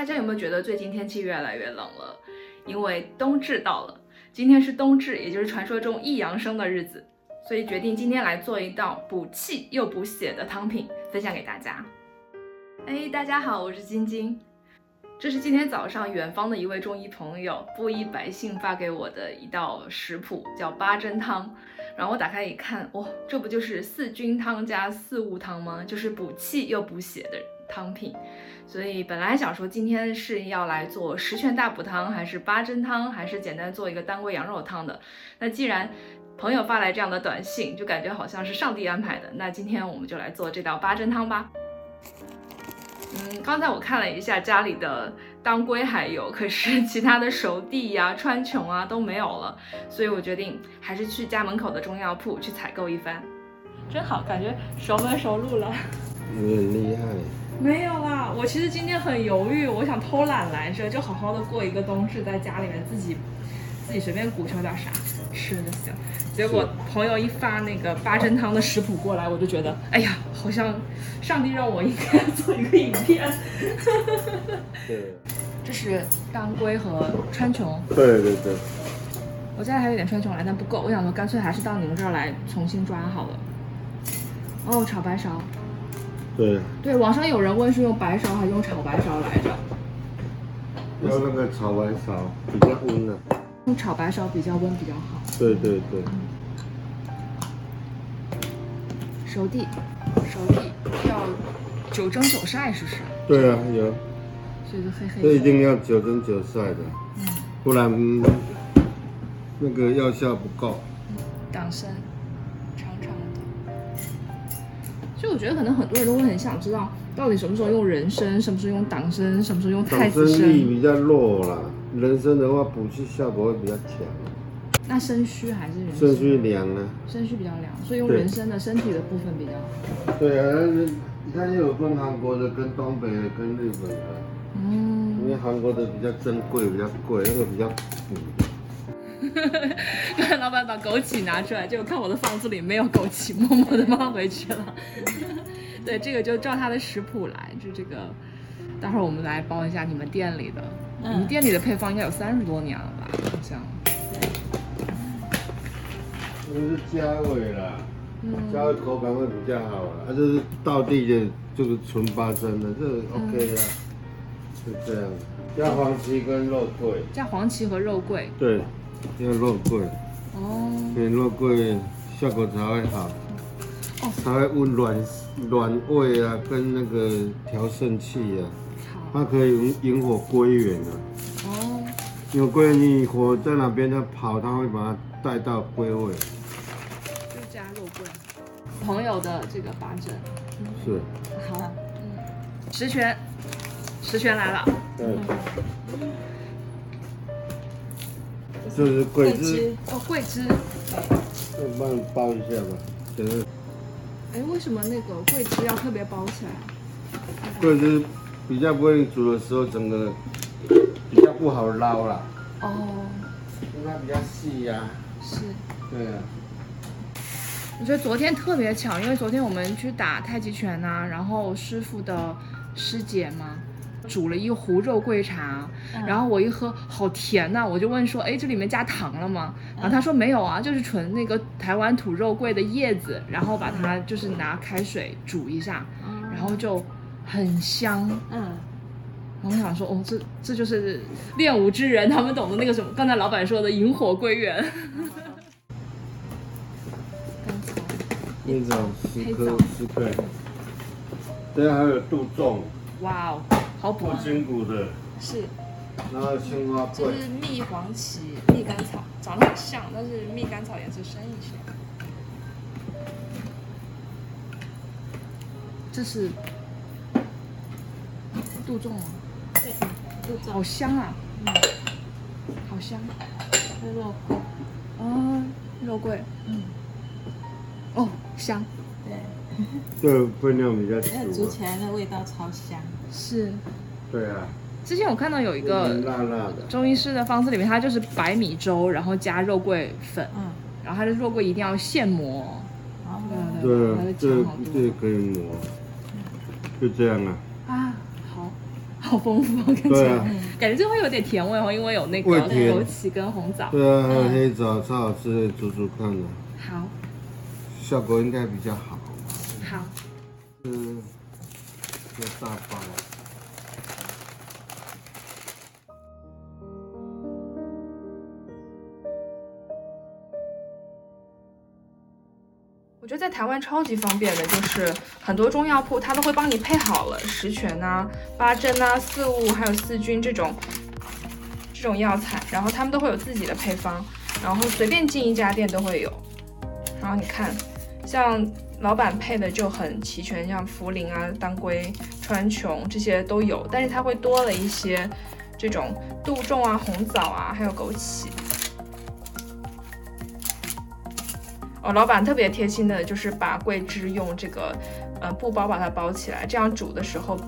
大家有没有觉得最近天气越来越冷了？因为冬至到了，今天是冬至，也就是传说中易阳生的日子，所以决定今天来做一道补气又补血的汤品，分享给大家。哎，大家好，我是晶晶。这是今天早上远方的一位中医朋友布衣百姓发给我的一道食谱，叫八珍汤。然后我打开一看，哇，这不就是四君汤加四物汤吗？就是补气又补血的汤品。所以本来想说今天是要来做十全大补汤，还是八珍汤，还是简单做一个当归羊肉汤的。那既然朋友发来这样的短信，就感觉好像是上帝安排的。那今天我们就来做这道八珍汤吧。嗯，刚才我看了一下家里的当归还有，可是其他的熟地呀、川穹啊都没有了，所以我决定还是去家门口的中药铺去采购一番。真好，感觉熟门熟路了。你很厉害。没有啦，我其实今天很犹豫，我想偷懒来着，就好好的过一个冬至，在家里面自己自己随便鼓秋点啥吃就行。结果朋友一发那个八珍汤的食谱过来，我就觉得，哎呀，好像上帝让我应该做一个影片。对，这是当归和川穹，对对对，我家里还有点川穹来，但不够，我想说干脆还是到你们这儿来重新抓好了。哦，炒白芍。对，对，网上有人问是用白芍还是用炒白芍来着？要那个炒白芍比较温的。用炒白芍比较温比较好。对对对。熟地，熟地要九蒸九晒，是不是？对啊，有。所以就黑黑。这一定要九蒸九晒的，嗯，不然那个药效不够。党参。就我觉得可能很多人都会很想知道，到底什么时候用人参，什么时候用党参，什么时候用太子参。力比较弱啦，人参的话补气效果会比较强。那参虚还是人参？参虚凉啊。参虚比较凉，所以用人参的身体的部分比较好。对啊，你看有分韩国的、跟东北的、跟日本的。嗯。因为韩国的比较珍贵，比较贵，那个比较补。刚才老板把枸杞拿出来，就看我的房子里没有枸杞，默默的放回去了。对，这个就照他的食谱来，就这个。待会儿我们来包一下你们店里的，你们店里的配方应该有三十多年了吧？好像。这是加味啦，加味口感会比较好啊。它就是道地的，就是纯八珍的，这 OK 啦。是这样，加黄芪跟肉桂。加黄芪和肉桂。对。要肉桂。哦，对，肉桂效果才会好，哦，才会温暖暖胃啊，跟那个调肾气啊，它可以引引火归元啊，哦，因为归元你火在哪边它跑，它会把它带到归位，就加肉桂，朋友的这个八珍，是，好，嗯，十全，十全来了，对。就是桂枝哦，桂枝，我帮你包一下吧，就是。哎，为什么那个桂枝要特别包起来？桂枝比较不会煮的时候，整个比较不好捞啦。哦。因为它比较细呀。是。对啊。我觉得昨天特别巧，因为昨天我们去打太极拳呐，然后师傅的师姐嘛。煮了一壶肉桂茶，然后我一喝，好甜呐！我就问说，哎，这里面加糖了吗？然后他说没有啊，就是纯那个台湾土肉桂的叶子，然后把它就是拿开水煮一下，然后就很香。嗯，然后我想说，哦，这这就是练武之人他们懂的那个什么，刚才老板说的引火归元。黑枣十颗，十颗。对啊，还有杜仲。哇哦。好补筋骨的，是。然后青花桂。这是蜜黄芪、蜜甘草，长得很像，但是蜜甘草颜色深一些。这是杜仲吗？对，杜仲。好香啊！嗯，好香。肉桂。哦，肉桂。嗯。哦，香。对。这分量比较 足。煮起来的味道超香。是，对啊。之前我看到有一个中医师的方子里面，它就是白米粥，然后加肉桂粉，嗯，然后它的肉桂一定要现磨。哦，对，这这可以磨，就这样啊。啊，好，好丰富，看起来对啊，感觉就会有点甜味哦，因为有那个枸杞跟红枣。对啊，还有黑枣，超好吃的，煮煮看的，好，效果应该比较好。好，是我觉得在台湾超级方便的，就是很多中药铺它都会帮你配好了十全呐、八珍呐、四物还有四君这种这种药材，然后他们都会有自己的配方，然后随便进一家店都会有。然后你看，像老板配的就很齐全，像茯苓啊、当归、川穹这些都有，但是它会多了一些这种杜仲啊、红枣啊，还有枸杞。哦，老板特别贴心的，就是把桂枝用这个呃布包把它包起来，这样煮的时候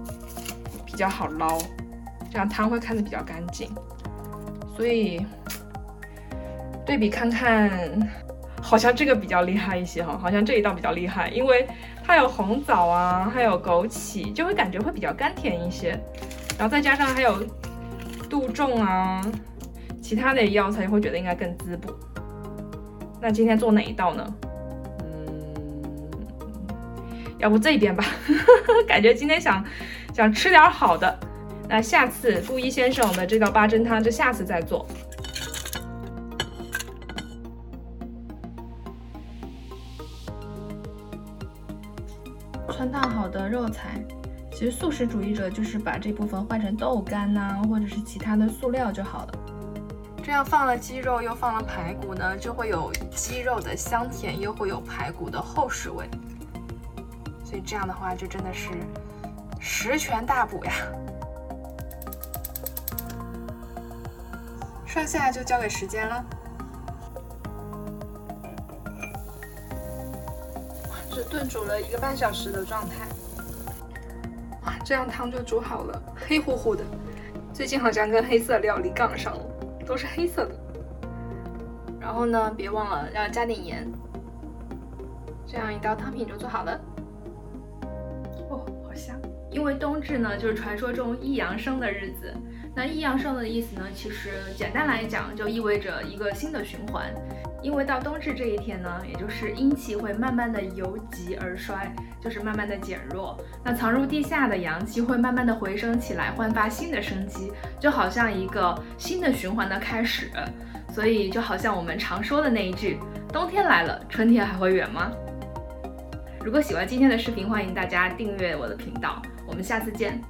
比较好捞，这样汤会看得比较干净。所以对比看看，好像这个比较厉害一些哈，好像这一道比较厉害，因为它有红枣啊，还有枸杞，就会感觉会比较甘甜一些，然后再加上还有杜仲啊，其他的药材会觉得应该更滋补。那今天做哪一道呢？嗯，要不这边吧，感觉今天想想吃点好的。那下次布衣先生的这道八珍汤就下次再做。的肉材，其实素食主义者就是把这部分换成豆干呐、或者是其他的素料就好了。这样放了鸡肉又放了排骨呢，就会有鸡肉的香甜，又会有排骨的厚实味。所以这样的话，就真的是十全大补呀。剩下就交给时间了。这炖煮了一个半小时的状态，这样汤就煮好了，黑乎乎的。最近好像跟黑色料理杠上了。都是黑色的，然后呢，别忘了要加点盐，这样一道汤品就做好了。因为冬至呢，就是传说中一阳生的日子。那一阳生的意思呢，其实简单来讲，就意味着一个新的循环。因为到冬至这一天呢，也就是阴气会慢慢的由极而衰，就是慢慢的减弱。那藏入地下的阳气会慢慢的回升起来，焕发新的生机，就好像一个新的循环的开始。所以就好像我们常说的那一句：冬天来了，春天还会远吗？如果喜欢今天的视频，欢迎大家订阅我的频道，我们下次见。